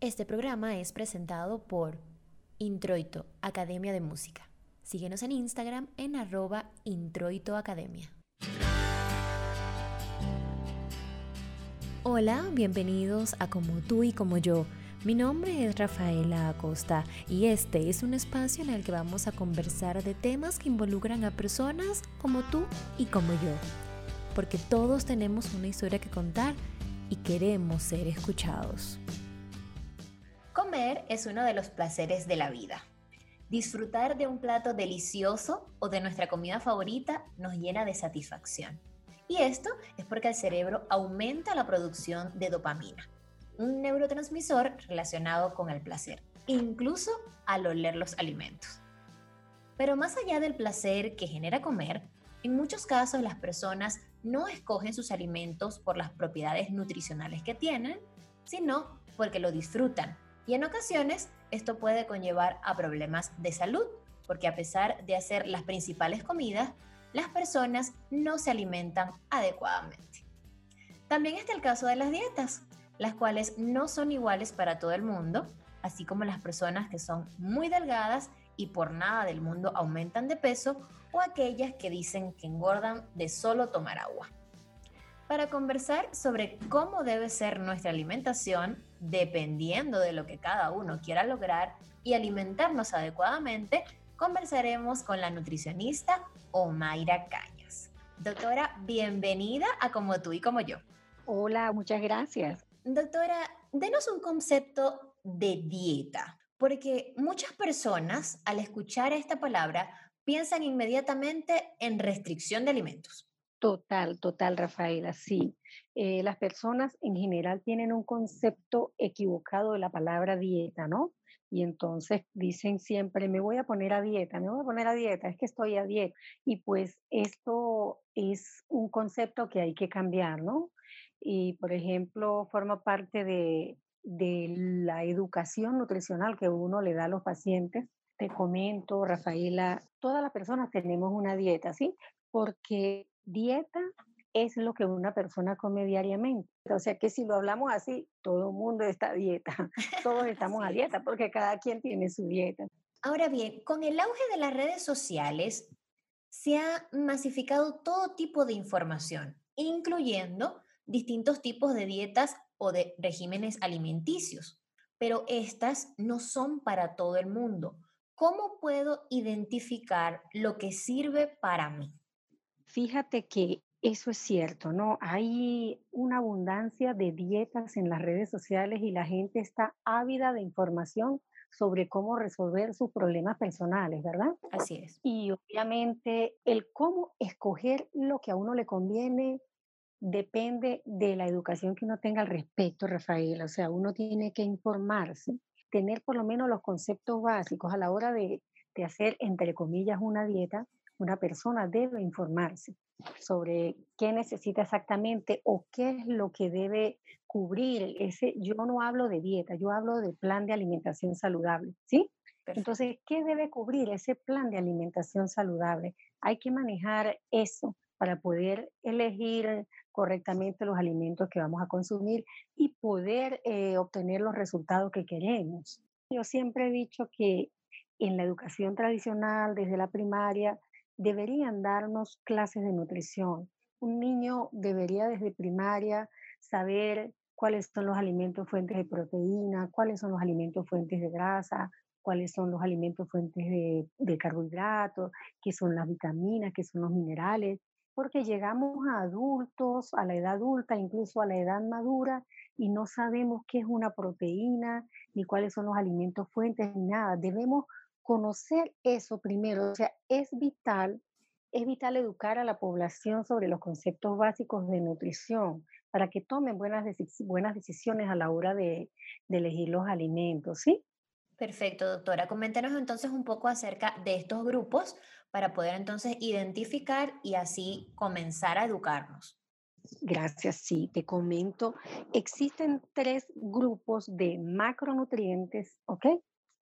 Este programa es presentado por Introito, Academia de Música. Síguenos en Instagram en arroba introitoacademia. Hola, bienvenidos a Como tú y como yo. Mi nombre es Rafaela Acosta y este es un espacio en el que vamos a conversar de temas que involucran a personas como tú y como yo. Porque todos tenemos una historia que contar y queremos ser escuchados. Comer es uno de los placeres de la vida. Disfrutar de un plato delicioso o de nuestra comida favorita nos llena de satisfacción. Y esto es porque el cerebro aumenta la producción de dopamina, un neurotransmisor relacionado con el placer, incluso al oler los alimentos. Pero más allá del placer que genera comer, en muchos casos las personas no escogen sus alimentos por las propiedades nutricionales que tienen, sino porque lo disfrutan y en ocasiones esto puede conllevar a problemas de salud, porque a pesar de hacer las principales comidas, las personas no se alimentan adecuadamente. También está el caso de las dietas, las cuales no son iguales para todo el mundo, así como las personas que son muy delgadas y por nada del mundo aumentan de peso o aquellas que dicen que engordan de solo tomar agua. Para conversar sobre cómo debe ser nuestra alimentación, dependiendo de lo que cada uno quiera lograr y alimentarnos adecuadamente, conversaremos con la nutricionista Omaira Cañas. Doctora, bienvenida a Como tú y como yo. Hola, muchas gracias. Doctora, denos un concepto de dieta, porque muchas personas al escuchar esta palabra piensan inmediatamente en restricción de alimentos. Total, total, Rafaela, sí. Eh, las personas en general tienen un concepto equivocado de la palabra dieta, ¿no? Y entonces dicen siempre, me voy a poner a dieta, me voy a poner a dieta, es que estoy a dieta. Y pues esto es un concepto que hay que cambiar, ¿no? Y por ejemplo, forma parte de, de la educación nutricional que uno le da a los pacientes. Te comento, Rafaela, todas las personas tenemos una dieta, ¿sí? Porque dieta es lo que una persona come diariamente. O sea que si lo hablamos así, todo el mundo está a dieta, todos estamos a dieta porque cada quien tiene su dieta. Ahora bien, con el auge de las redes sociales, se ha masificado todo tipo de información, incluyendo distintos tipos de dietas o de regímenes alimenticios, pero estas no son para todo el mundo. ¿Cómo puedo identificar lo que sirve para mí? Fíjate que eso es cierto, ¿no? Hay una abundancia de dietas en las redes sociales y la gente está ávida de información sobre cómo resolver sus problemas personales, ¿verdad? Así es. Y obviamente el cómo escoger lo que a uno le conviene depende de la educación que uno tenga al respecto, Rafael. O sea, uno tiene que informarse, tener por lo menos los conceptos básicos a la hora de, de hacer, entre comillas, una dieta una persona debe informarse sobre qué necesita exactamente o qué es lo que debe cubrir. Ese, yo no hablo de dieta, yo hablo de plan de alimentación saludable, ¿sí? Entonces, ¿qué debe cubrir ese plan de alimentación saludable? Hay que manejar eso para poder elegir correctamente los alimentos que vamos a consumir y poder eh, obtener los resultados que queremos. Yo siempre he dicho que en la educación tradicional, desde la primaria, deberían darnos clases de nutrición. Un niño debería desde primaria saber cuáles son los alimentos fuentes de proteína, cuáles son los alimentos fuentes de grasa, cuáles son los alimentos fuentes de, carbohidratos, qué son las vitaminas, qué son los minerales, porque llegamos a adultos, a la edad adulta, incluso a la edad madura, y no sabemos qué es una proteína, ni cuáles son los alimentos fuentes, ni nada. Debemos conocer eso primero, o sea, es vital, es vital educar a la población sobre los conceptos básicos de nutrición para que tomen buenas, buenas decisiones a la hora de, de elegir los alimentos, ¿sí? Perfecto, doctora. Coméntenos entonces un poco acerca de estos grupos para poder entonces identificar y así comenzar a educarnos. Gracias, sí, te comento. Existen tres grupos de macronutrientes, ¿ok?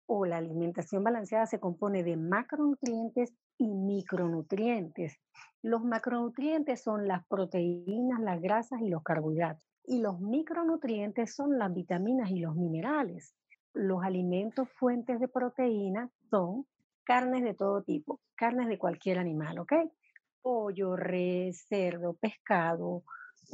O la alimentación balanceada se compone de macronutrientes y micronutrientes. Los macronutrientes son las proteínas, las grasas y los carbohidratos. Y los micronutrientes son las vitaminas y los minerales. Los alimentos fuentes de proteína son carnes de todo tipo, carnes de cualquier animal, ¿ok? Pollo, res, cerdo, pescado,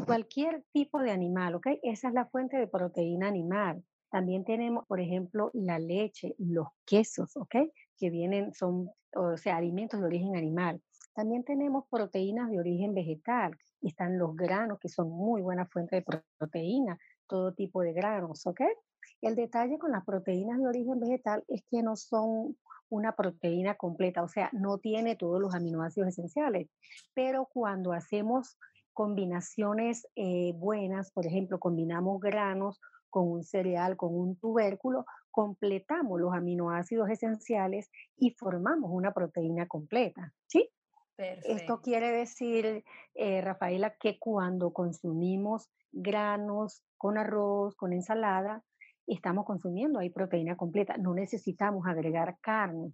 cualquier tipo de animal, ¿ok? Esa es la fuente de proteína animal. También tenemos, por ejemplo, la leche, los quesos, ¿ok? Que vienen, son, o sea, alimentos de origen animal. También tenemos proteínas de origen vegetal. Están los granos, que son muy buena fuente de proteína, todo tipo de granos, ¿ok? El detalle con las proteínas de origen vegetal es que no son una proteína completa, o sea, no tiene todos los aminoácidos esenciales, pero cuando hacemos combinaciones eh, buenas, por ejemplo, combinamos granos con un cereal, con un tubérculo, completamos los aminoácidos esenciales y formamos una proteína completa, ¿sí? Esto quiere decir, eh, Rafaela, que cuando consumimos granos con arroz, con ensalada, estamos consumiendo ahí proteína completa. No necesitamos agregar carne.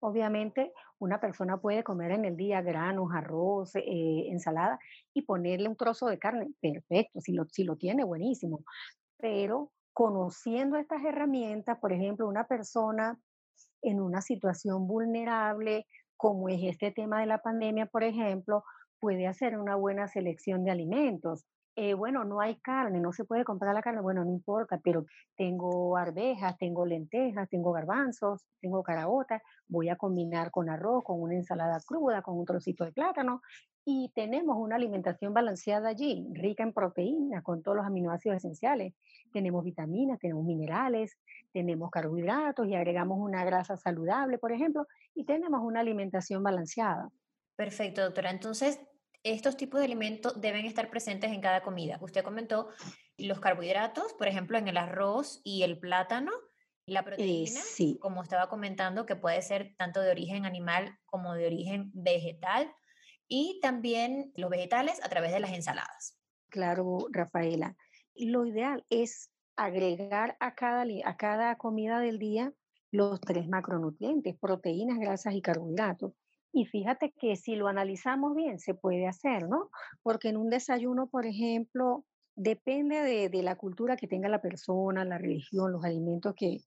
Obviamente, una persona puede comer en el día granos, arroz, eh, ensalada y ponerle un trozo de carne. Perfecto, si lo, si lo tiene, buenísimo. Pero conociendo estas herramientas, por ejemplo, una persona en una situación vulnerable, como es este tema de la pandemia, por ejemplo, puede hacer una buena selección de alimentos. Eh, bueno, no hay carne, no se puede comprar la carne, bueno, no importa, pero tengo arvejas, tengo lentejas, tengo garbanzos, tengo caraotas, voy a combinar con arroz, con una ensalada cruda, con un trocito de plátano y tenemos una alimentación balanceada allí, rica en proteínas, con todos los aminoácidos esenciales. Tenemos vitaminas, tenemos minerales, tenemos carbohidratos y agregamos una grasa saludable, por ejemplo, y tenemos una alimentación balanceada. Perfecto, doctora. Entonces, estos tipos de alimentos deben estar presentes en cada comida. Usted comentó los carbohidratos, por ejemplo, en el arroz y el plátano, la eh, proteína, como estaba comentando, que puede ser tanto de origen animal como de origen vegetal, y también los vegetales a través de las ensaladas. Claro, Rafaela. Lo ideal es agregar a cada, a cada comida del día los tres macronutrientes, proteínas, grasas y carbohidratos. Y fíjate que si lo analizamos bien, se puede hacer, ¿no? Porque en un desayuno, por ejemplo, depende de, la cultura que tenga la persona, la religión, los alimentos que,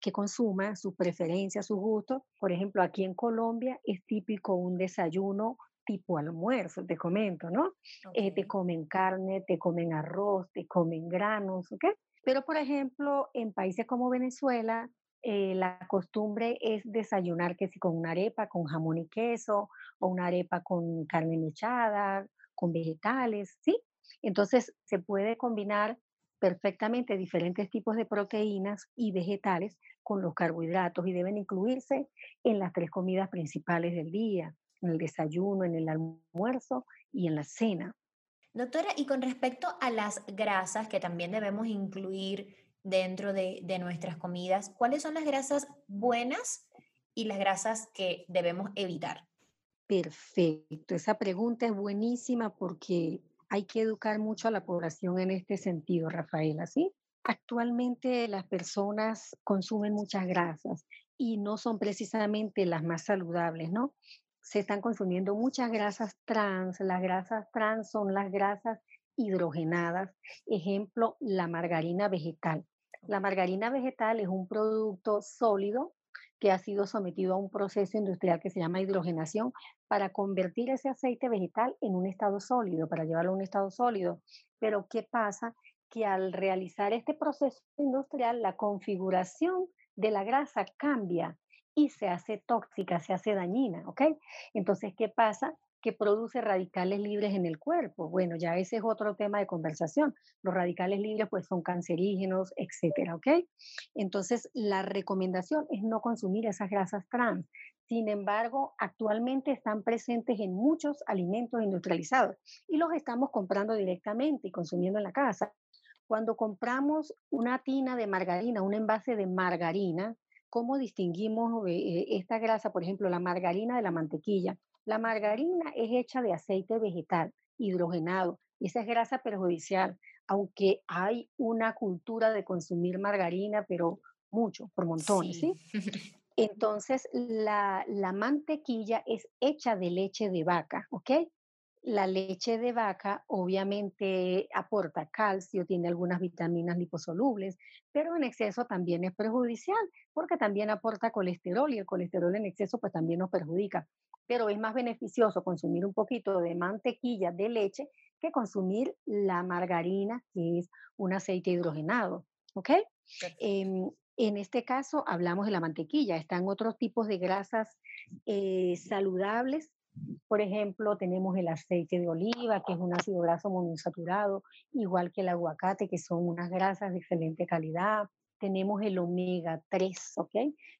que consuma, sus preferencias, sus gustos. Por ejemplo, aquí en Colombia es típico un desayuno tipo almuerzo, te comento, ¿no? Eh, te comen carne, te comen arroz, te comen granos, ¿ok? Pero, por ejemplo, en países como Venezuela, eh, la costumbre es desayunar que si con una arepa con jamón y queso o una arepa con carne mechada, con vegetales, ¿sí? Entonces se puede combinar perfectamente diferentes tipos de proteínas y vegetales con los carbohidratos y deben incluirse en las tres comidas principales del día, en el desayuno, en el almuerzo y en la cena. Doctora, y con respecto a las grasas que también debemos incluir dentro de, nuestras comidas, ¿cuáles son las grasas buenas y las grasas que debemos evitar? Perfecto, esa pregunta es buenísima porque hay que educar mucho a la población en este sentido, Rafaela, ¿sí? Actualmente las personas consumen muchas grasas y no son precisamente las más saludables, ¿no? Se están consumiendo muchas grasas trans. Las grasas trans son las grasas hidrogenadas. Ejemplo, la margarina vegetal. La margarina vegetal es un producto sólido que ha sido sometido a un proceso industrial que se llama hidrogenación para convertir ese aceite vegetal en un estado sólido, para llevarlo a un estado sólido. Pero ¿qué pasa? Que al realizar este proceso industrial, la configuración de la grasa cambia y se hace tóxica, se hace dañina, ¿ok? Entonces, ¿qué pasa? Que produce radicales libres en el cuerpo. Bueno, ya ese es otro tema de conversación. Los radicales libres pues son cancerígenos, etcétera, ¿ok? Entonces, la recomendación es no consumir esas grasas trans. Sin embargo, actualmente están presentes en muchos alimentos industrializados y los estamos comprando directamente y consumiendo en la casa. Cuando compramos una tina de margarina, un envase de margarina, ¿cómo distinguimos eh, esta grasa, por ejemplo, la margarina de la mantequilla? La margarina es hecha de aceite vegetal hidrogenado y esa es grasa perjudicial, aunque hay una cultura de consumir margarina, pero mucho, por montones, ¿sí? Entonces, la, la, mantequilla es hecha de leche de vaca, ¿ok? La leche de vaca obviamente aporta calcio, tiene algunas vitaminas liposolubles, pero en exceso también es perjudicial porque también aporta colesterol y el colesterol en exceso pues también nos perjudica. Pero es más beneficioso consumir un poquito de mantequilla de leche que consumir la margarina, que es un aceite hidrogenado. ¿Ok? Em, en este caso hablamos de la mantequilla, están otros tipos de grasas eh, saludables por ejemplo, tenemos el aceite de oliva, que es un ácido graso monoinsaturado, igual que el aguacate, que son unas grasas de excelente calidad. Tenemos el omega 3, ¿ok?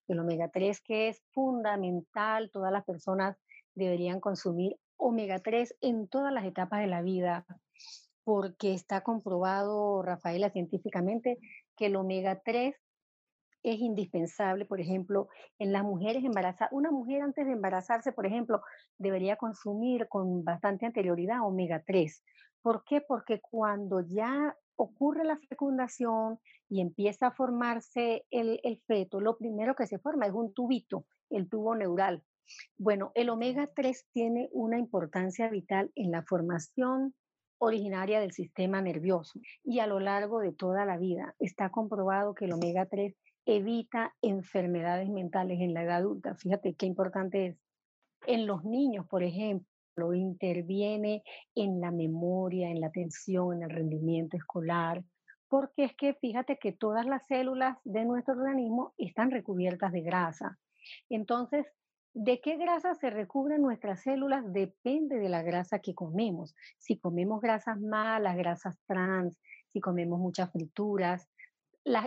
El omega 3 que es fundamental, todas las personas deberían consumir omega 3 en todas las etapas de la vida, porque está comprobado, Rafaela, científicamente, que el omega 3 es indispensable, por ejemplo, en las mujeres embarazadas. Una mujer antes de embarazarse, por ejemplo, debería consumir con bastante anterioridad omega 3. ¿Por qué? Porque cuando ya ocurre la fecundación y empieza a formarse el, el feto, lo primero que se forma es un tubito, el tubo neural. Bueno, el omega 3 tiene una importancia vital en la formación originaria del sistema nervioso y a lo largo de toda la vida está comprobado que el omega 3 evita enfermedades mentales en la edad adulta. Fíjate qué importante es. En los niños, por ejemplo, interviene en la memoria, en la atención, en el rendimiento escolar, porque es que fíjate que todas las células de nuestro organismo están recubiertas de grasa. Entonces, ¿de qué grasa se recubren nuestras células? Depende de la grasa que comemos. Si comemos grasas malas, grasas trans, si comemos muchas frituras,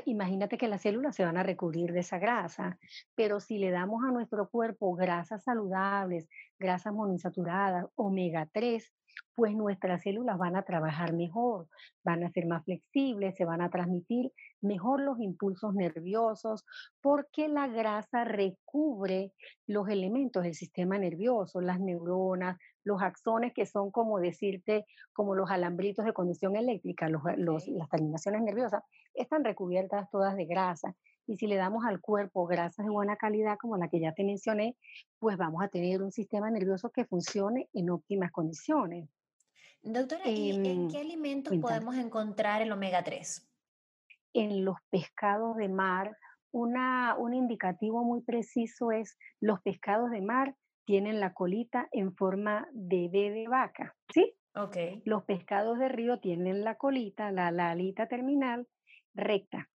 imagínate que las células se van a recubrir de esa grasa, pero si le damos a nuestro cuerpo grasas saludables, grasas monoinsaturadas, omega 3, pues nuestras células van a trabajar mejor, van a ser más flexibles, se van a transmitir mejor los impulsos nerviosos, porque la grasa recubre los elementos del sistema nervioso, las neuronas, los axones que son como decirte, como los alambritos de conducción eléctrica, las terminaciones nerviosas, están recubiertas todas de grasa. Y si le damos al cuerpo grasas de buena calidad, como la que ya te mencioné, pues vamos a tener un sistema nervioso que funcione en óptimas condiciones. Doctora, ¿y en em, qué alimentos podemos encontrar el omega 3? En los pescados de mar. Una, un indicativo muy preciso es los pescados de mar tienen la colita en forma de B de vaca, ¿sí? Ok. Los pescados de río tienen la colita, la, la alita terminal recta.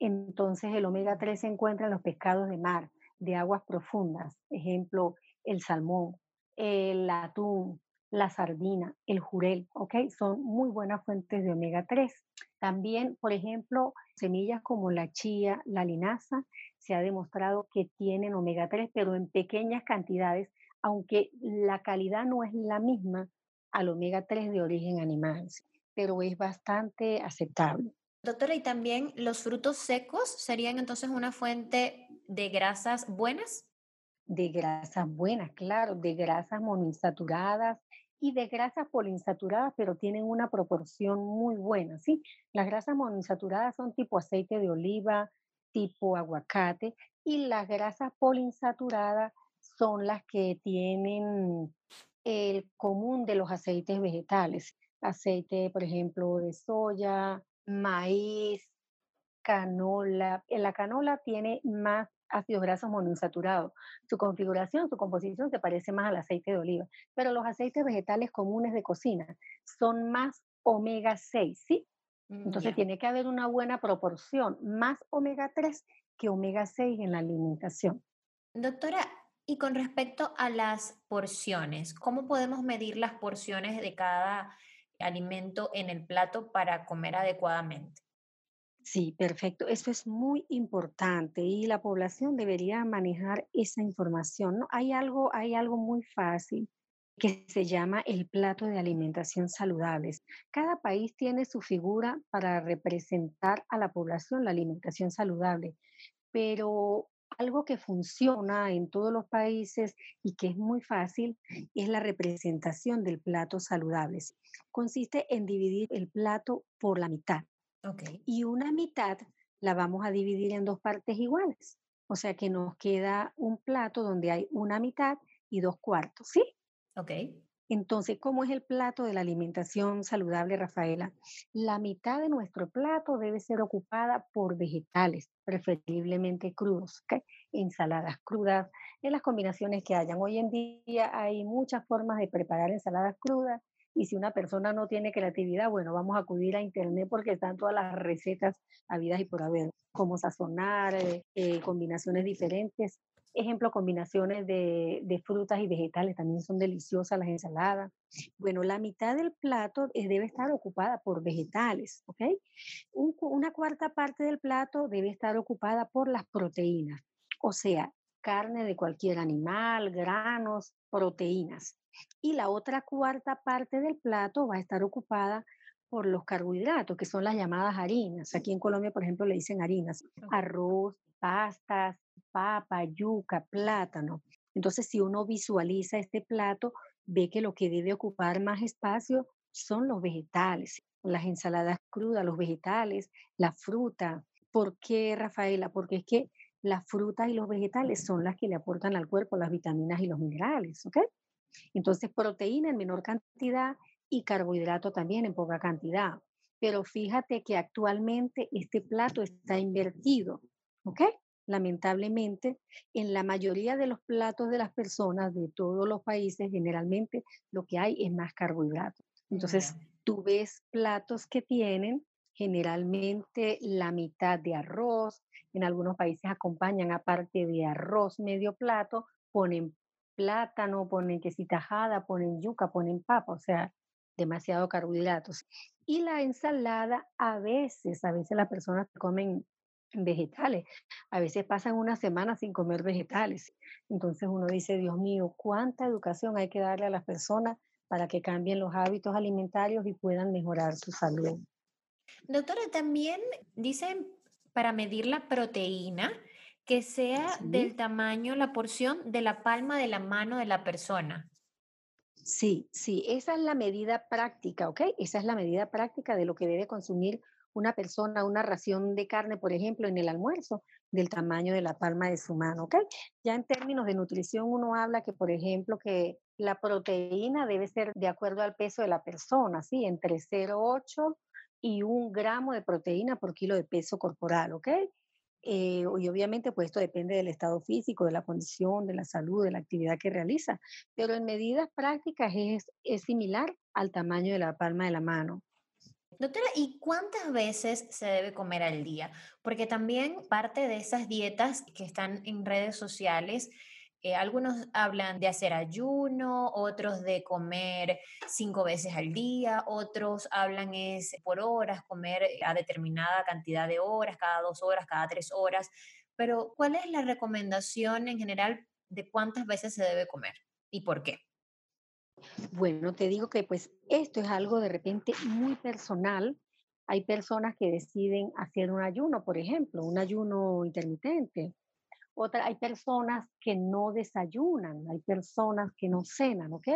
Entonces el omega 3 se encuentra en los pescados de mar, de aguas profundas, ejemplo, el salmón, el atún, la sardina, el jurel, ¿ok? Son muy buenas fuentes de omega 3. También, por ejemplo, semillas como la chía, la linaza, se ha demostrado que tienen omega 3, pero en pequeñas cantidades, aunque la calidad no es la misma al omega 3 de origen animal, pero es bastante aceptable. Doctora, ¿y también los frutos secos serían entonces una fuente de grasas buenas? De grasas buenas, claro, de grasas monoinsaturadas y de grasas poliinsaturadas, pero tienen una proporción muy buena, ¿sí? Las grasas monoinsaturadas son tipo aceite de oliva, tipo aguacate, y las grasas poliinsaturadas son las que tienen el común de los aceites vegetales. Aceite, por ejemplo, de soya, maíz, canola. En la canola tiene más ácidos grasos monoinsaturados. Su configuración, su composición se parece más al aceite de oliva, pero los aceites vegetales comunes de cocina son más omega 6, ¿sí? Mm, Entonces tiene que haber una buena proporción, más omega 3 que omega 6 en la alimentación. Doctora, y con respecto a las porciones, ¿cómo podemos medir las porciones de cada alimento en el plato para comer adecuadamente. Sí, perfecto. Eso es muy importante y la población debería manejar esa información. ¿no? Hay, algo, hay algo muy fácil que se llama el plato de alimentación saludables. Cada país tiene su figura para representar a la población la alimentación saludable, pero algo que funciona en todos los países y que es muy fácil es la representación del plato saludable. Consiste en dividir el plato por la mitad. Okay. Y una mitad la vamos a dividir en dos partes iguales. O sea que nos queda un plato donde hay una mitad y dos cuartos, ¿sí? Ok. Entonces, ¿cómo es el plato de la alimentación saludable, Rafaela? La mitad de nuestro plato debe ser ocupada por vegetales, preferiblemente crudos, ensaladas crudas, en las combinaciones que hayan. Hoy en día hay muchas formas de preparar ensaladas crudas y si una persona no tiene creatividad, bueno, vamos a acudir a internet porque están todas las recetas habidas y por haber, cómo sazonar, eh, eh, combinaciones diferentes. Ejemplo, combinaciones de, de, frutas y vegetales también son deliciosas las ensaladas. Bueno, la mitad del plato debe estar ocupada por vegetales, ¿ok? una cuarta parte del plato debe estar ocupada por las proteínas, o sea, carne de cualquier animal, granos, proteínas. Y la otra cuarta parte del plato va a estar ocupada por los carbohidratos, que son las llamadas harinas. Aquí en Colombia, por ejemplo, le dicen harinas, arroz, pastas, papa, yuca, plátano. Entonces, si uno visualiza este plato, ve que lo que debe ocupar más espacio son los vegetales, las ensaladas crudas, los vegetales, la fruta. ¿Por qué, Rafaela? Porque es que las frutas y los vegetales son las que le aportan al cuerpo las vitaminas y los minerales, ¿ok? Entonces, proteína en menor cantidad y carbohidrato también en poca cantidad. Pero fíjate que actualmente este plato está invertido, ¿ok? lamentablemente, en la mayoría de los platos de las personas de todos los países, generalmente lo que hay es más carbohidratos. Entonces, tú ves platos que tienen generalmente la mitad de arroz, en algunos países acompañan aparte de arroz medio plato, ponen plátano, ponen quesita tajada, ponen yuca, ponen papa, o sea, demasiado carbohidratos. Y la ensalada, a veces, a veces las personas comen vegetales. A veces pasan una semana sin comer vegetales. Entonces uno dice, Dios mío, ¿cuánta educación hay que darle a las personas para que cambien los hábitos alimentarios y puedan mejorar su salud? Doctora, también dicen para medir la proteína que sea del tamaño, la porción de la palma de la mano de la persona. Sí, sí, esa es la medida práctica, ¿ok? Esa es la medida práctica de lo que debe consumir una persona una ración de carne, por ejemplo, en el almuerzo, del tamaño de la palma de su mano, ¿ok? Ya en términos de nutrición uno habla que, por ejemplo, que la proteína debe ser de acuerdo al peso de la persona, ¿sí? Entre 0,8 y un gramo de proteína por kilo de peso corporal, ¿ok? Eh, y obviamente, pues esto depende del estado físico, de la condición, de la salud, de la actividad que realiza. Pero en medidas prácticas es, es similar al tamaño de la palma de la mano. Doctora, ¿y cuántas veces se debe comer al día? Porque también parte de esas dietas que están en redes sociales, eh, algunos hablan de hacer ayuno, otros de comer cinco veces al día, otros hablan es por horas, comer a determinada cantidad de horas, cada dos horas, cada tres horas. Pero, ¿cuál es la recomendación en general de cuántas veces se debe comer y por qué? Bueno, te digo que pues esto es algo de repente muy personal. Hay personas que deciden hacer un ayuno, por ejemplo, un ayuno intermitente. Hay personas que no desayunan, hay personas que no cenan, ¿ok?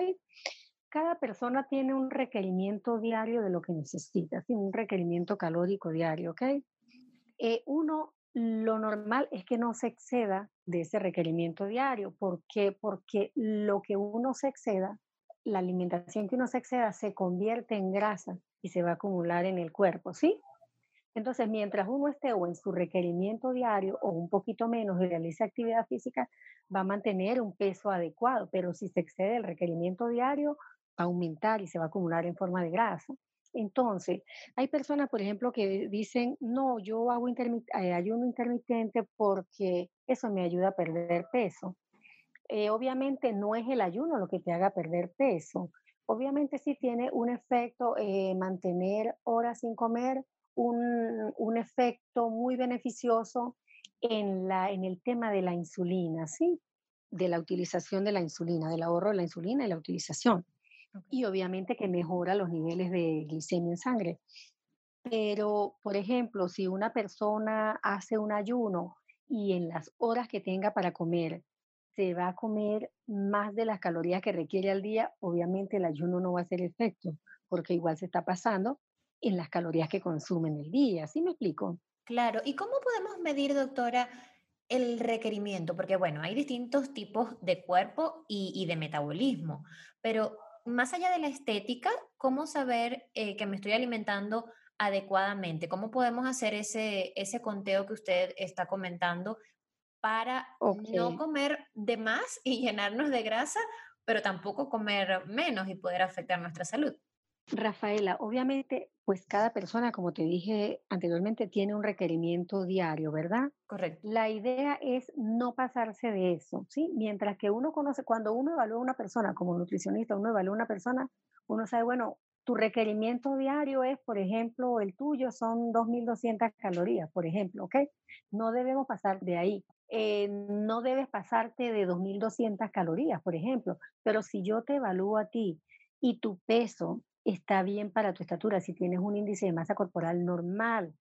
Cada persona tiene un requerimiento diario de lo que necesita, ¿sí? un requerimiento calórico diario, ¿ok? Eh, uno, lo normal es que no se exceda de ese requerimiento diario. ¿Por qué? Porque lo que uno se exceda la alimentación que uno se exceda se convierte en grasa y se va a acumular en el cuerpo, ¿sí? Entonces, mientras uno esté o en su requerimiento diario o un poquito menos y realice actividad física, va a mantener un peso adecuado, pero si se excede el requerimiento diario, va a aumentar y se va a acumular en forma de grasa. Entonces, hay personas, por ejemplo, que dicen, no, yo hago eh, ayuno intermitente porque eso me ayuda a perder peso. Eh, obviamente no es el ayuno lo que te haga perder peso. Obviamente sí tiene un efecto eh, mantener horas sin comer, un, un, efecto muy beneficioso en, la, en el tema de la insulina, ¿sí? De la utilización de la insulina, del ahorro de la insulina y la utilización. Y obviamente que mejora los niveles de glicemia en sangre. Pero, por ejemplo, si una persona hace un ayuno y en las horas que tenga para comer se va a comer más de las calorías que requiere al día, obviamente el ayuno no va a hacer efecto, porque igual se está pasando en las calorías que consume en el día. ¿Sí me explico? Claro. ¿Y cómo podemos medir, doctora, el requerimiento? Porque, bueno, hay distintos tipos de cuerpo y, y de metabolismo, pero más allá de la estética, ¿cómo saber eh, que me estoy alimentando adecuadamente? ¿Cómo podemos hacer ese, ese conteo que usted está comentando para no comer de más y llenarnos de grasa, pero tampoco comer menos y poder afectar nuestra salud? Rafaela, obviamente, pues cada persona, como te dije anteriormente, tiene un requerimiento diario, ¿verdad? Correcto. La idea es no pasarse de eso, ¿sí? Mientras que uno conoce, cuando uno evalúa a una persona como nutricionista, uno evalúa a una persona, uno sabe, bueno, tu requerimiento diario es, por ejemplo, el tuyo son 2.200 calorías, por ejemplo, ¿ok? No debemos pasar de ahí. Eh, no debes pasarte de 2.200 calorías, por ejemplo, pero si yo te evalúo a ti y tu peso está bien para tu estatura, si tienes un índice de masa corporal normal,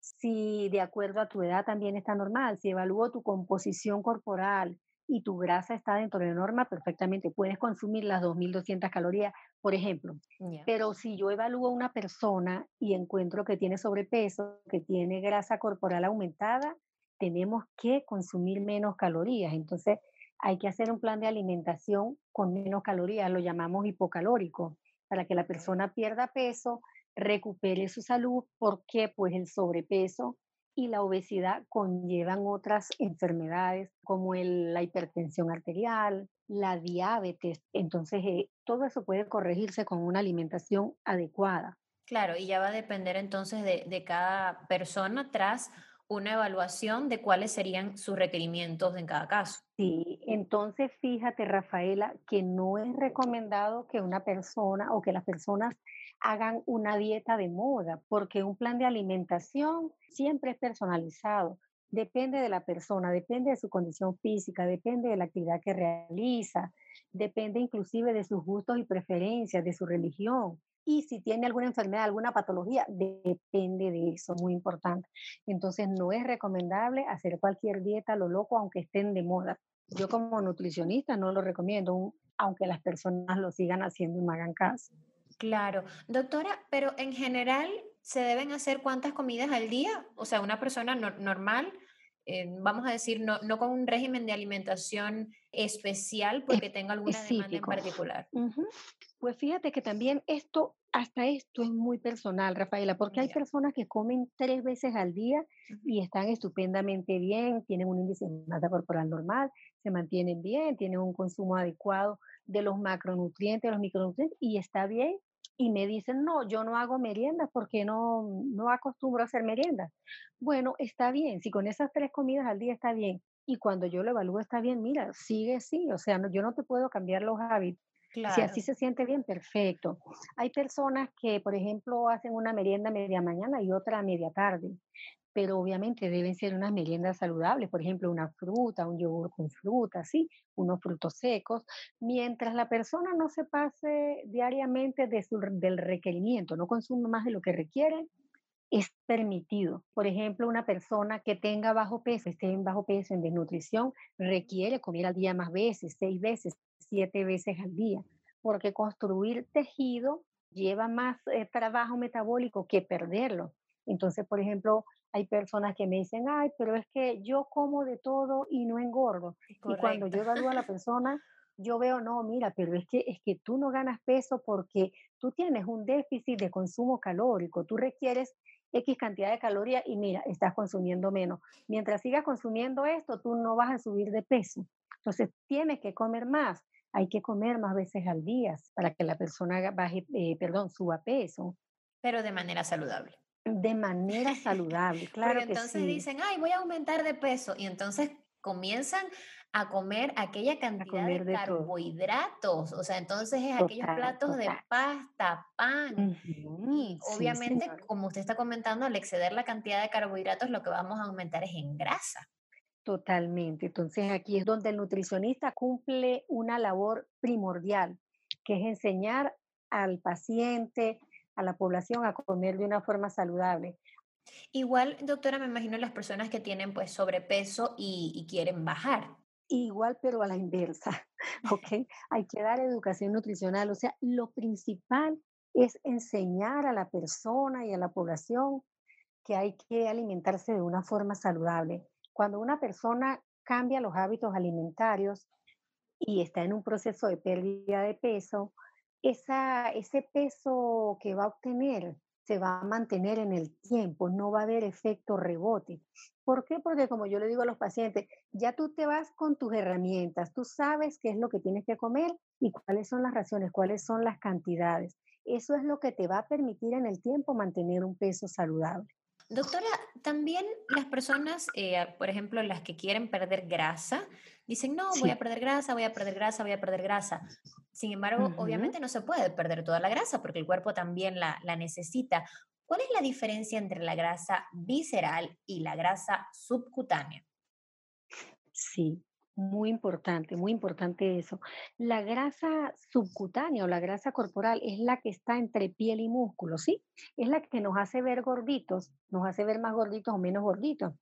si de acuerdo a tu edad también está normal, si evalúo tu composición corporal y tu grasa está dentro de la norma, perfectamente puedes consumir las 2.200 calorías, por ejemplo. Pero si yo evalúo a una persona y encuentro que tiene sobrepeso, que tiene grasa corporal aumentada, tenemos que consumir menos calorías. Entonces, hay que hacer un plan de alimentación con menos calorías, lo llamamos hipocalórico para que la persona pierda peso, recupere su salud, porque pues el sobrepeso y la obesidad conllevan otras enfermedades como la hipertensión arterial, la diabetes. Entonces, eh, todo eso puede corregirse con una alimentación adecuada. Claro, y ya va a depender entonces de, de cada persona tras una evaluación de cuáles serían sus requerimientos en cada caso. Sí, entonces fíjate, Rafaela, que no es recomendado que una persona o que las personas hagan una dieta de moda, porque un plan de alimentación siempre es personalizado. Depende de la persona, depende de su condición física, depende de la actividad que realiza, depende inclusive de sus gustos y preferencias, de su religión y si tiene alguna enfermedad, alguna patología, depende de eso, muy importante. Entonces no es recomendable hacer cualquier dieta lo loco, aunque estén de moda. Yo como nutricionista no lo recomiendo, aunque las personas lo sigan haciendo y me hagan caso. Claro, doctora, pero en general se deben hacer cuántas comidas al día? O sea, una persona normal, eh, vamos a decir, no, no, con un régimen de alimentación especial porque tenga alguna demanda en particular. Pues fíjate que también esto, hasta esto es muy personal, Rafaela, porque hay personas que comen tres veces al día y están estupendamente bien, tienen un índice de masa corporal normal, se mantienen bien, tienen un consumo adecuado de los macronutrientes, los micronutrientes y está bien. Y me dicen, no, yo no hago meriendas porque no, no acostumbro a hacer meriendas. Bueno, está bien, si con esas tres comidas al día está bien y cuando yo lo evalúo está bien, mira, sigue así, o sea, no, yo no te puedo cambiar los hábitos si así se siente bien, perfecto. Hay personas que, por ejemplo, hacen una merienda media mañana y otra media tarde, pero obviamente deben ser unas meriendas saludables, por ejemplo, una fruta, un yogur con fruta, ¿sí? unos frutos secos, mientras la persona no se pase diariamente del requerimiento, no consume más de lo que requiere, es permitido. Por ejemplo, una persona que tenga bajo peso, esté en bajo peso, en desnutrición, requiere comer al día más veces, seis veces, siete veces al día, porque construir tejido lleva más eh, trabajo metabólico que perderlo. Entonces, por ejemplo, hay personas que me dicen, ay, pero es que yo como de todo y no engordo. Y cuando yo evalúo a la persona, yo veo, no, mira, pero es que, es que tú no ganas peso porque tú tienes un déficit de consumo calórico, tú requieres X cantidad de calorías y mira, estás consumiendo menos. Mientras sigas consumiendo esto, tú no vas a subir de peso. Entonces, tienes que comer más hay que comer más veces al día para que la persona baje, eh, perdón, suba peso. Pero de manera saludable. De manera saludable, claro. Pero entonces dicen, ay, voy a aumentar de peso. Y entonces comienzan a comer aquella cantidad de, carbohidratos. O sea, entonces es aquellos platos de pasta, pan. y obviamente, como usted está comentando, al exceder la cantidad de carbohidratos, lo que vamos a aumentar es en grasa. Totalmente. Entonces aquí es donde el nutricionista cumple una labor primordial, que es enseñar al paciente, a la población a comer de una forma saludable. Igual, doctora, me imagino las personas que tienen pues sobrepeso y, quieren bajar. Igual, pero a la inversa, ¿ok? Hay que dar educación nutricional. O sea, lo principal es enseñar a la persona y a la población que hay que alimentarse de una forma saludable cuando una persona cambia los hábitos alimentarios y está en un proceso de pérdida de peso, esa, ese peso que va a obtener se va a mantener en el tiempo, no va a haber efecto rebote. ¿Por qué? Porque como yo le digo a los pacientes, ya tú te vas con tus herramientas, tú sabes qué es lo que tienes que comer y cuáles son las raciones, cuáles son las cantidades. Eso es lo que te va a permitir en el tiempo mantener un peso saludable. Doctora, también las personas, eh, por ejemplo, las que quieren perder grasa, dicen, no, voy a perder grasa, voy a perder grasa, voy a perder grasa. Sin embargo, obviamente no se puede perder toda la grasa porque el cuerpo también la, la necesita. ¿Cuál es la diferencia entre la grasa visceral y la grasa subcutánea? Sí, muy importante, muy importante eso. La grasa subcutánea o la grasa corporal es la que está entre piel y músculo, ¿sí? Es la que nos hace ver gorditos, nos hace ver más gorditos o menos gorditos.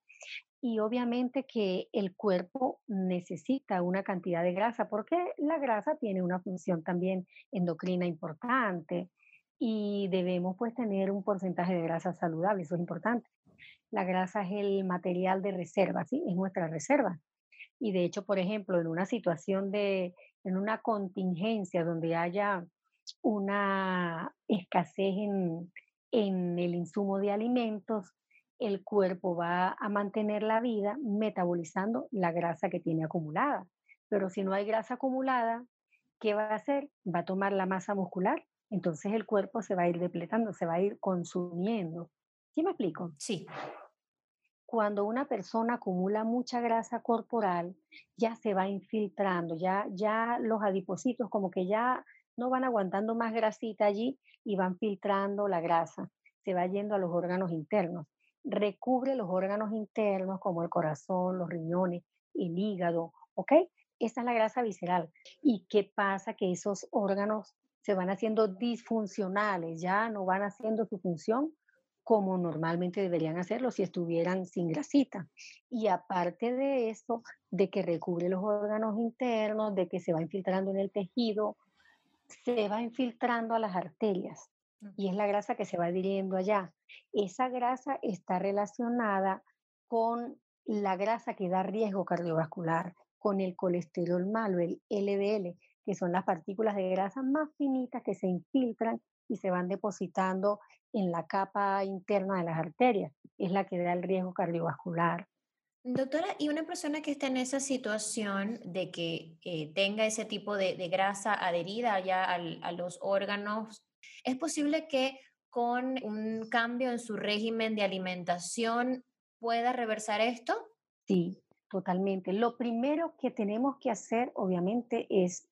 Y obviamente que el cuerpo necesita una cantidad de grasa porque la grasa tiene una función también endocrina importante y debemos pues tener un porcentaje de grasa saludable, eso es importante. La grasa es el material de reserva, ¿sí? Es nuestra reserva. Y de hecho, por ejemplo, en una situación de, en una contingencia donde haya una escasez en, en el insumo de alimentos, el cuerpo va a mantener la vida metabolizando la grasa que tiene acumulada. Pero si no hay grasa acumulada, ¿qué va a hacer? Va a tomar la masa muscular, entonces el cuerpo se va a ir depletando, se va a ir consumiendo. ¿Sí me explico? Sí. Cuando una persona acumula mucha grasa corporal, ya se va infiltrando, ya, ya los adipocitos como que ya no van aguantando más grasita allí y van filtrando la grasa, se va yendo a los órganos internos recubre los órganos internos como el corazón, los riñones, el hígado, ¿ok? Esa es la grasa visceral. ¿Y qué pasa? Que esos órganos se van haciendo disfuncionales, ya no van haciendo su función como normalmente deberían hacerlo si estuvieran sin grasita. Y aparte de eso, de que recubre los órganos internos, de que se va infiltrando en el tejido, se va infiltrando a las arterias y es la grasa que se va adhiriendo allá. Esa grasa está relacionada con la grasa que da riesgo cardiovascular, con el colesterol malo, el LDL, que son las partículas de grasa más finitas que se infiltran y se van depositando en la capa interna de las arterias. Es la que da el riesgo cardiovascular. Doctora, y una persona que está en esa situación de que eh, tenga ese tipo de, grasa adherida ya a los órganos ¿Es posible que con un cambio en su régimen de alimentación pueda reversar esto? Sí, totalmente. Lo primero que tenemos que hacer, obviamente, es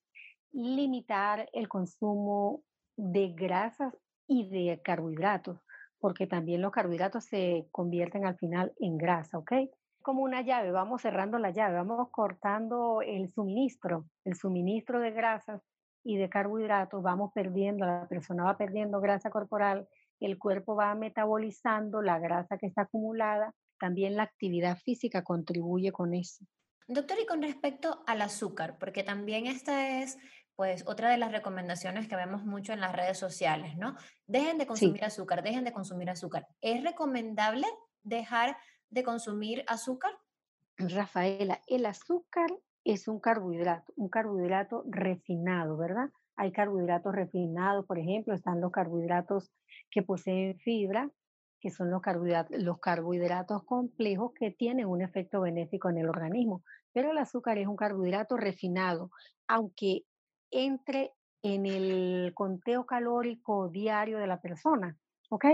limitar el consumo de grasas y de carbohidratos, porque también los carbohidratos se convierten al final en grasa, ¿ok? Como una llave, vamos cerrando la llave, vamos cortando el suministro, el suministro de grasas y de carbohidratos, vamos perdiendo, la persona va perdiendo grasa corporal, el cuerpo va metabolizando la grasa que está acumulada, también la actividad física contribuye con eso. Doctor, y con respecto al azúcar, porque también esta es pues otra de las recomendaciones que vemos mucho en las redes sociales, ¿no? Dejen de consumir azúcar, dejen de consumir azúcar. ¿Es recomendable dejar de consumir azúcar? Rafaela, el azúcar es un carbohidrato, un carbohidrato refinado, ¿verdad? Hay carbohidratos refinados, por ejemplo, están los carbohidratos que poseen fibra, que son los carbohidratos, los carbohidratos complejos que tienen un efecto benéfico en el organismo. Pero el azúcar es un carbohidrato refinado, aunque entre en el conteo calórico diario de la persona. ¿Ok?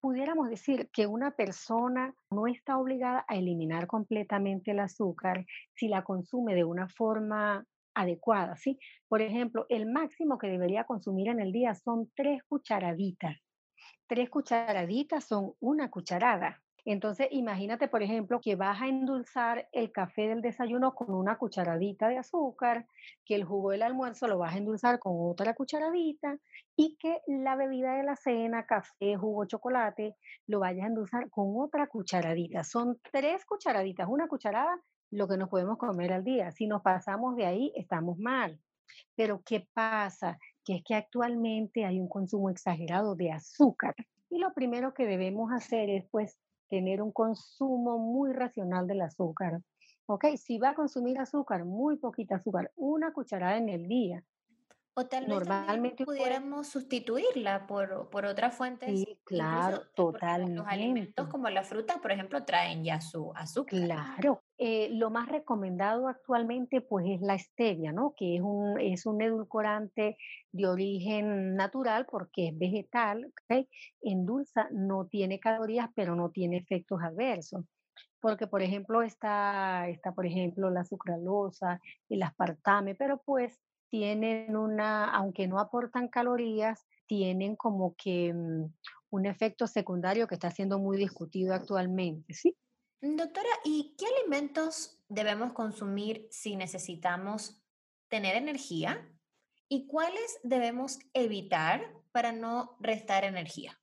Pudiéramos decir que una persona no está obligada a eliminar completamente el azúcar si la consume de una forma adecuada, ¿sí? Por ejemplo, el máximo que debería consumir en el día son tres cucharaditas. Tres cucharaditas son una cucharada. Entonces, imagínate, por ejemplo, que vas a endulzar el café del desayuno con una cucharadita de azúcar, que el jugo del almuerzo lo vas a endulzar con otra cucharadita y que la bebida de la cena, café, jugo, chocolate, lo vayas a endulzar con otra cucharadita. Son tres cucharaditas, una cucharada, lo que nos podemos comer al día. Si nos pasamos de ahí, estamos mal. Pero ¿qué pasa? Que es que actualmente hay un consumo exagerado de azúcar. Y lo primero que debemos hacer es pues tener un consumo muy racional del azúcar. ¿Ok? Si va a consumir azúcar, muy poquita azúcar, una cucharada en el día. O tal vez Normalmente pudiéramos sustituirla por, por otras fuentes. Sí, claro, totalmente. Los alimentos como la fruta, por ejemplo, traen ya su azúcar. Claro. Eh, lo más recomendado actualmente pues es la stevia, ¿no? Que es un, es un edulcorante de origen natural porque es vegetal, ¿ok? Endulza, no tiene calorías, pero no tiene efectos adversos porque por ejemplo está, está por ejemplo la sucralosa, el aspartame, pero pues tienen una, aunque no aportan calorías, tienen como que mm, un efecto secundario que está siendo muy discutido actualmente, ¿sí? Doctora, ¿y qué alimentos debemos consumir si necesitamos tener energía? ¿Y cuáles debemos evitar para no restar energía?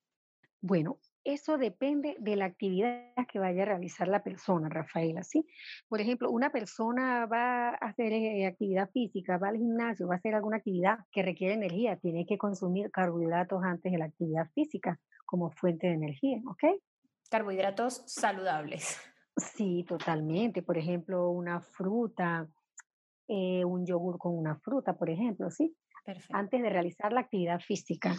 Bueno, eso depende de la actividad que vaya a realizar la persona, Rafaela, ¿sí? Por ejemplo, una persona va a hacer eh, actividad física, va al gimnasio, va a hacer alguna actividad que requiere energía, tiene que consumir carbohidratos antes de la actividad física como fuente de energía, ¿ok? Carbohidratos saludables. Sí, totalmente. Por ejemplo, una fruta, eh, un yogur con una fruta, por ejemplo, ¿sí? Perfecto. Antes de realizar la actividad física.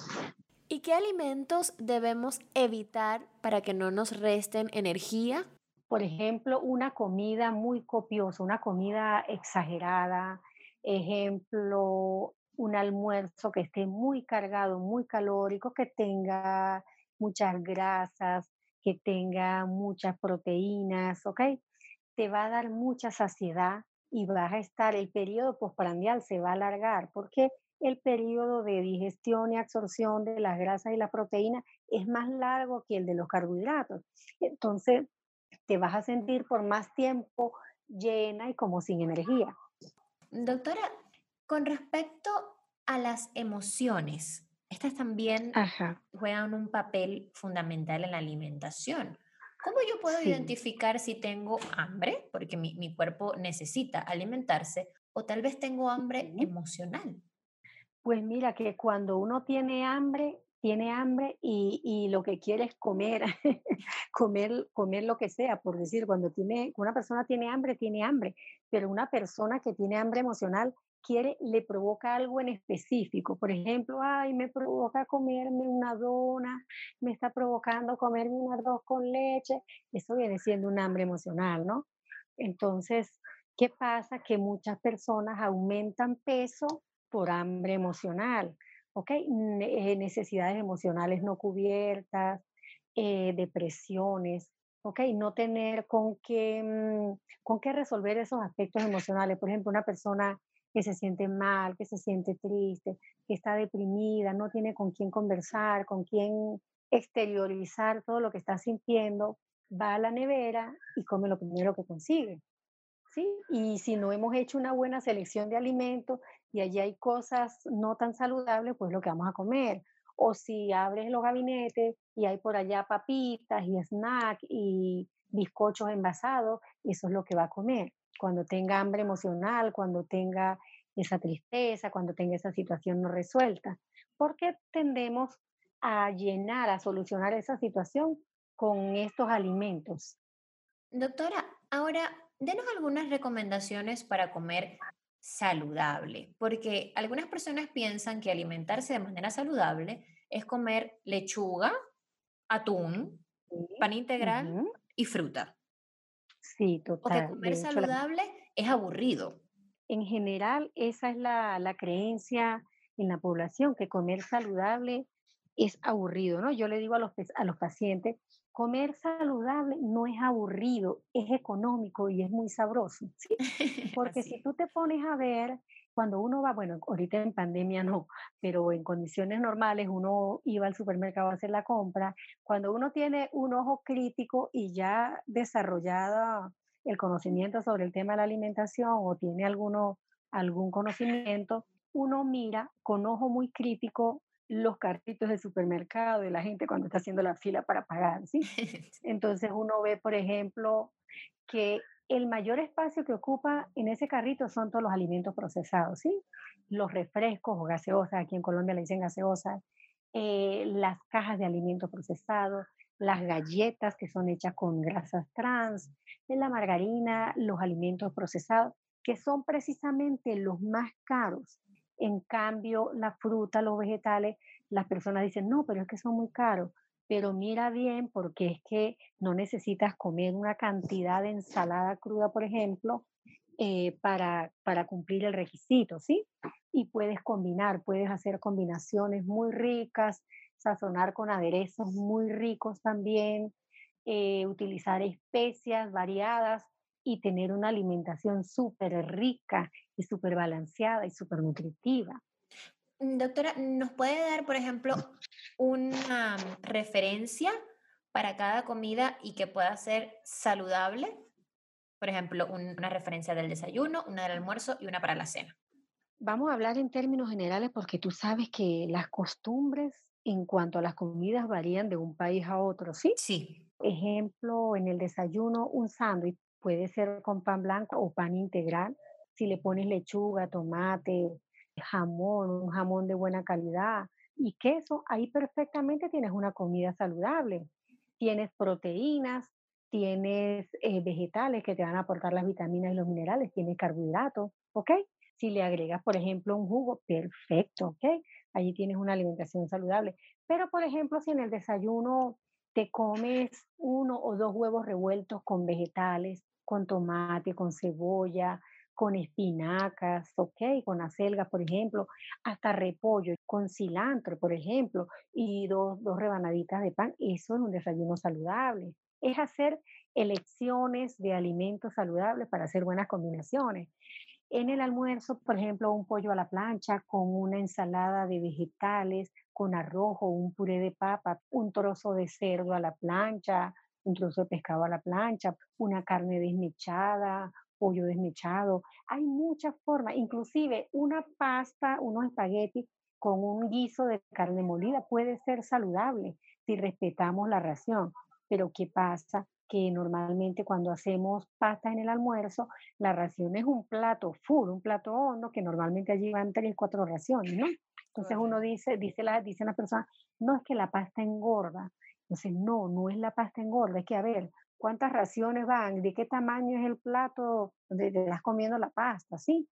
¿Y qué alimentos debemos evitar para que no nos resten energía? Por ejemplo, una comida muy copiosa, una comida exagerada, ejemplo, un almuerzo que esté muy cargado, muy calórico, que tenga muchas grasas, que tenga muchas proteínas, ¿ok? Te va a dar mucha saciedad y vas a estar, el periodo postprandial se va a alargar. ¿Por qué? el periodo de digestión y absorción de las grasas y la proteína es más largo que el de los carbohidratos. Entonces, te vas a sentir por más tiempo llena y como sin energía. Doctora, con respecto a las emociones, estas también juegan un papel fundamental en la alimentación. ¿Cómo yo puedo identificar si tengo hambre, porque mi, cuerpo necesita alimentarse, o tal vez tengo hambre emocional? Pues mira que cuando uno tiene hambre, tiene hambre y, lo que quiere es comer, comer, comer lo que sea, por decir, cuando tiene, una persona tiene hambre, tiene hambre, pero una persona que tiene hambre emocional quiere, le provoca algo en específico. Por ejemplo, ay, me provoca comerme una dona, me está provocando comerme un arroz con leche. Eso viene siendo un hambre emocional, ¿no? Entonces, ¿qué pasa? Que muchas personas aumentan peso por hambre emocional, ¿ok? Eh, necesidades emocionales no cubiertas, eh, depresiones, ¿ok? No tener con qué, mm, con qué resolver esos aspectos emocionales. Por ejemplo, una persona que se siente mal, que se siente triste, que está deprimida, no tiene con quién conversar, con quién exteriorizar todo lo que está sintiendo, va a la nevera y come lo primero que consigue. ¿sí? Y si no hemos hecho una buena selección de alimentos y allí hay cosas no tan saludables, pues lo que vamos a comer. O si abres los gabinetes y hay por allá papitas y snack y bizcochos envasados, eso es lo que va a comer. Cuando tenga hambre emocional, cuando tenga esa tristeza, cuando tenga esa situación no resuelta. Porque tendemos a llenar, a solucionar esa situación con estos alimentos. Doctora, ahora denos algunas recomendaciones para comer saludable, porque algunas personas piensan que alimentarse de manera saludable es comer lechuga, atún, pan integral y fruta. Sí, total. Porque comer saludable es aburrido. En general, esa es la, la creencia en la población, que comer saludable es aburrido, ¿no? Yo le digo a los, a los pacientes, comer saludable no es aburrido, es económico y es muy sabroso, ¿sí? Porque si tú te pones a ver, cuando uno va, bueno, ahorita en pandemia no, pero en condiciones normales uno iba al supermercado a hacer la compra, cuando uno tiene un ojo crítico y ya desarrollado el conocimiento sobre el tema de la alimentación o tiene alguno, algún conocimiento, uno mira con ojo muy crítico los carritos de supermercado de la gente cuando está haciendo la fila para pagar, ¿sí? Entonces uno ve, por ejemplo, que el mayor espacio que ocupa en ese carrito son todos los alimentos procesados, ¿sí? Los refrescos o gaseosas, aquí en Colombia le dicen gaseosas, eh, las cajas de alimentos procesados, las galletas que son hechas con grasas trans, la margarina, los alimentos procesados, que son precisamente los más caros En cambio, la fruta, los vegetales, las personas dicen, no, pero es que son muy caros. Pero mira bien, porque es que no necesitas comer una cantidad de ensalada cruda, por ejemplo, eh, para, para cumplir el requisito, ¿sí? Y puedes combinar, puedes hacer combinaciones muy ricas, sazonar con aderezos muy ricos también, eh, utilizar especias variadas y tener una alimentación súper rica y súper balanceada y súper nutritiva. Mm, doctora, ¿nos puede dar, por ejemplo, una referencia para cada comida y que pueda ser saludable? Por ejemplo, una referencia del desayuno, una del almuerzo y una para la cena. Vamos a hablar en términos generales porque tú sabes que las costumbres en cuanto a las comidas varían de un país a otro, ¿sí? Sí. Ejemplo, en el desayuno, un sándwich puede ser con pan blanco o pan integral. Si le pones lechuga, tomate, jamón, un jamón de buena calidad y queso, ahí perfectamente tienes una comida saludable. Tienes proteínas, tienes eh, vegetales que te van a aportar las vitaminas y los minerales, tienes carbohidratos, ¿ok? Si le agregas, por ejemplo, un jugo, perfecto, ¿ok? Allí tienes una alimentación saludable. Pero, por ejemplo, si en el desayuno te comes uno o dos huevos revueltos con vegetales, con tomate, con cebolla, con espinacas, ok, con acelgas, por ejemplo, hasta repollo, con cilantro, por ejemplo, y dos, dos rebanaditas de pan, eso es un desayuno saludable. Es hacer elecciones de alimentos saludables para hacer buenas combinaciones. En el almuerzo, por ejemplo, un pollo a la plancha con una ensalada de vegetales, con arroz o un puré de papa, un trozo de cerdo a la plancha, un trozo de pescado a la plancha, una carne desmechada, pollo desmechado. Hay muchas formas, inclusive una pasta, unos espaguetis con un guiso de carne molida puede ser saludable si respetamos la ración. Pero ¿qué pasa? Que normalmente cuando hacemos pasta en el almuerzo, la ración es un plato full, un plato hondo, que normalmente allí van tres, cuatro raciones, ¿no? Entonces uno dice, dice la, dice la persona, no es que la pasta engorda. Entonces, no, no es la pasta engorda, es que a ver, cuántas raciones van, de qué tamaño es el plato donde te estás comiendo la pasta, ¿sí?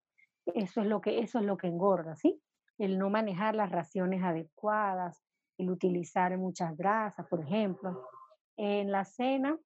Eso es lo que, eso es lo que engorda, ¿sí? El no manejar las raciones adecuadas, el utilizar muchas grasas, por ejemplo. En la cena,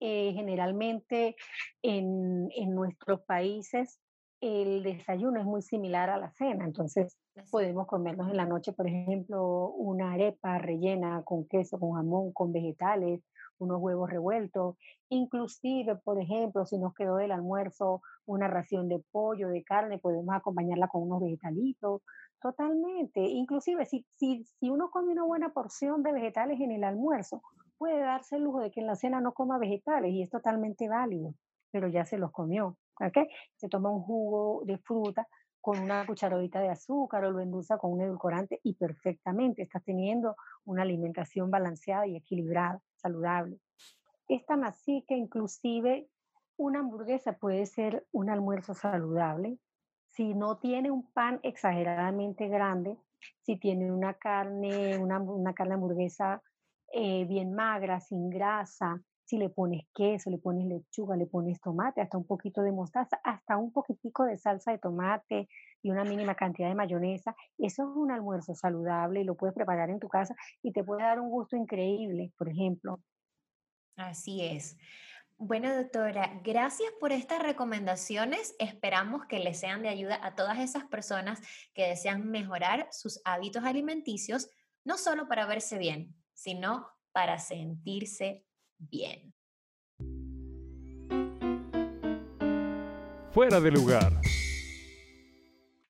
eh, generalmente en, en nuestros países, el desayuno es muy similar a la cena, entonces podemos comernos en la noche, por ejemplo, una arepa rellena con queso, con jamón, con vegetales, unos huevos revueltos, inclusive, por ejemplo, si nos quedó del almuerzo una ración de pollo, de carne, podemos acompañarla con unos vegetalitos, totalmente. Inclusive, si, si, si uno come una buena porción de vegetales en el almuerzo, puede darse el lujo de que en la cena no coma vegetales y es totalmente válido, pero ya se los comió. ¿ok? Se toma un jugo de fruta con una cucharadita de azúcar o lo endulza con un edulcorante y perfectamente estás teniendo una alimentación balanceada y equilibrada, saludable. Es tan así que inclusive una hamburguesa puede ser un almuerzo saludable si no tiene un pan exageradamente grande, si tiene una carne, una, una carne hamburguesa eh, bien magra, sin grasa, si le pones queso, le pones lechuga, le pones tomate, hasta un poquito de mostaza, hasta un poquitico de salsa de tomate y una mínima cantidad de mayonesa, eso es un almuerzo saludable y lo puedes preparar en tu casa y te puede dar un gusto increíble, por ejemplo. Así es. Bueno, doctora, gracias por estas recomendaciones. Esperamos que les sean de ayuda a todas esas personas que desean mejorar sus hábitos alimenticios, no solo para verse bien, sino para sentirse bien. Fuera de lugar.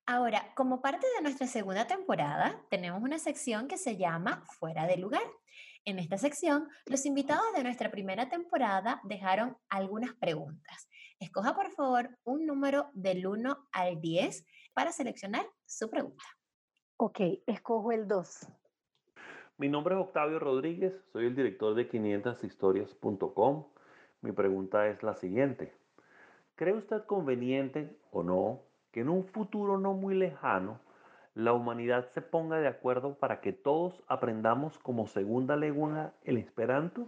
Ahora, como parte de nuestra segunda temporada, tenemos una sección que se llama Fuera de lugar. En esta sección, los invitados de nuestra primera temporada dejaron algunas preguntas. Escoja por favor un número del 1 al 10 para seleccionar su pregunta. Ok, escojo el 2. Mi nombre es Octavio Rodríguez, soy el director de 500historias.com. Mi pregunta es la siguiente. ¿Cree usted conveniente o no que en un futuro no muy lejano la humanidad se ponga de acuerdo para que todos aprendamos como segunda lengua el esperanto?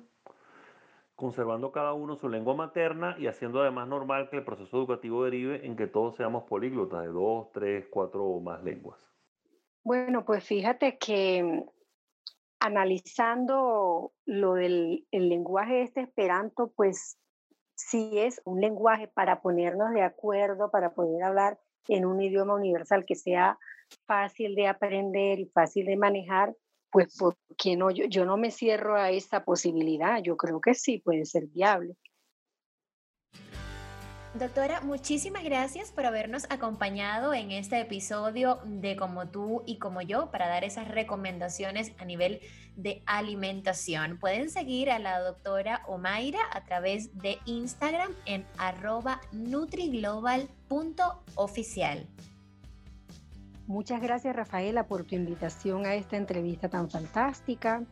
conservando cada uno su lengua materna y haciendo además normal que el proceso educativo derive en que todos seamos políglotas de dos, tres, cuatro o más lenguas? Bueno, pues fíjate que analizando lo del el lenguaje este esperanto, pues sí es un lenguaje para ponernos de acuerdo, para poder hablar en un idioma universal que sea fácil de aprender y fácil de manejar, pues porque no? Yo, yo no me cierro a esa posibilidad, yo creo que sí puede ser viable. Doctora, muchísimas gracias por habernos acompañado en este episodio de Como tú y como yo para dar esas recomendaciones a nivel de alimentación. Pueden seguir a la doctora Omaira a través de Instagram en arroba nutriglobal.oficial. Muchas gracias Rafaela por tu invitación a esta entrevista tan fantástica.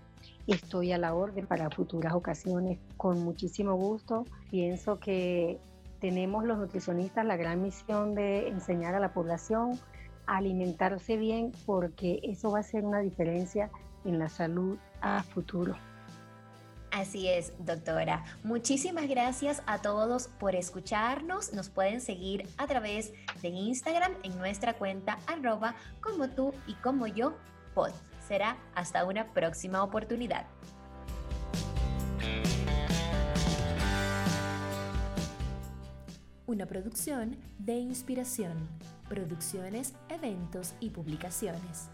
Estoy a la orden para futuras ocasiones con muchísimo gusto. Pienso que tenemos los nutricionistas la gran misión de enseñar a la población a alimentarse bien porque eso va a ser una diferencia en la salud a futuro. Así es, doctora. Muchísimas gracias a todos por escucharnos. Nos pueden seguir a través de Instagram en nuestra cuenta arroba como tú y como yo pod. Será hasta una próxima oportunidad. Una producción de inspiración, producciones, eventos y publicaciones.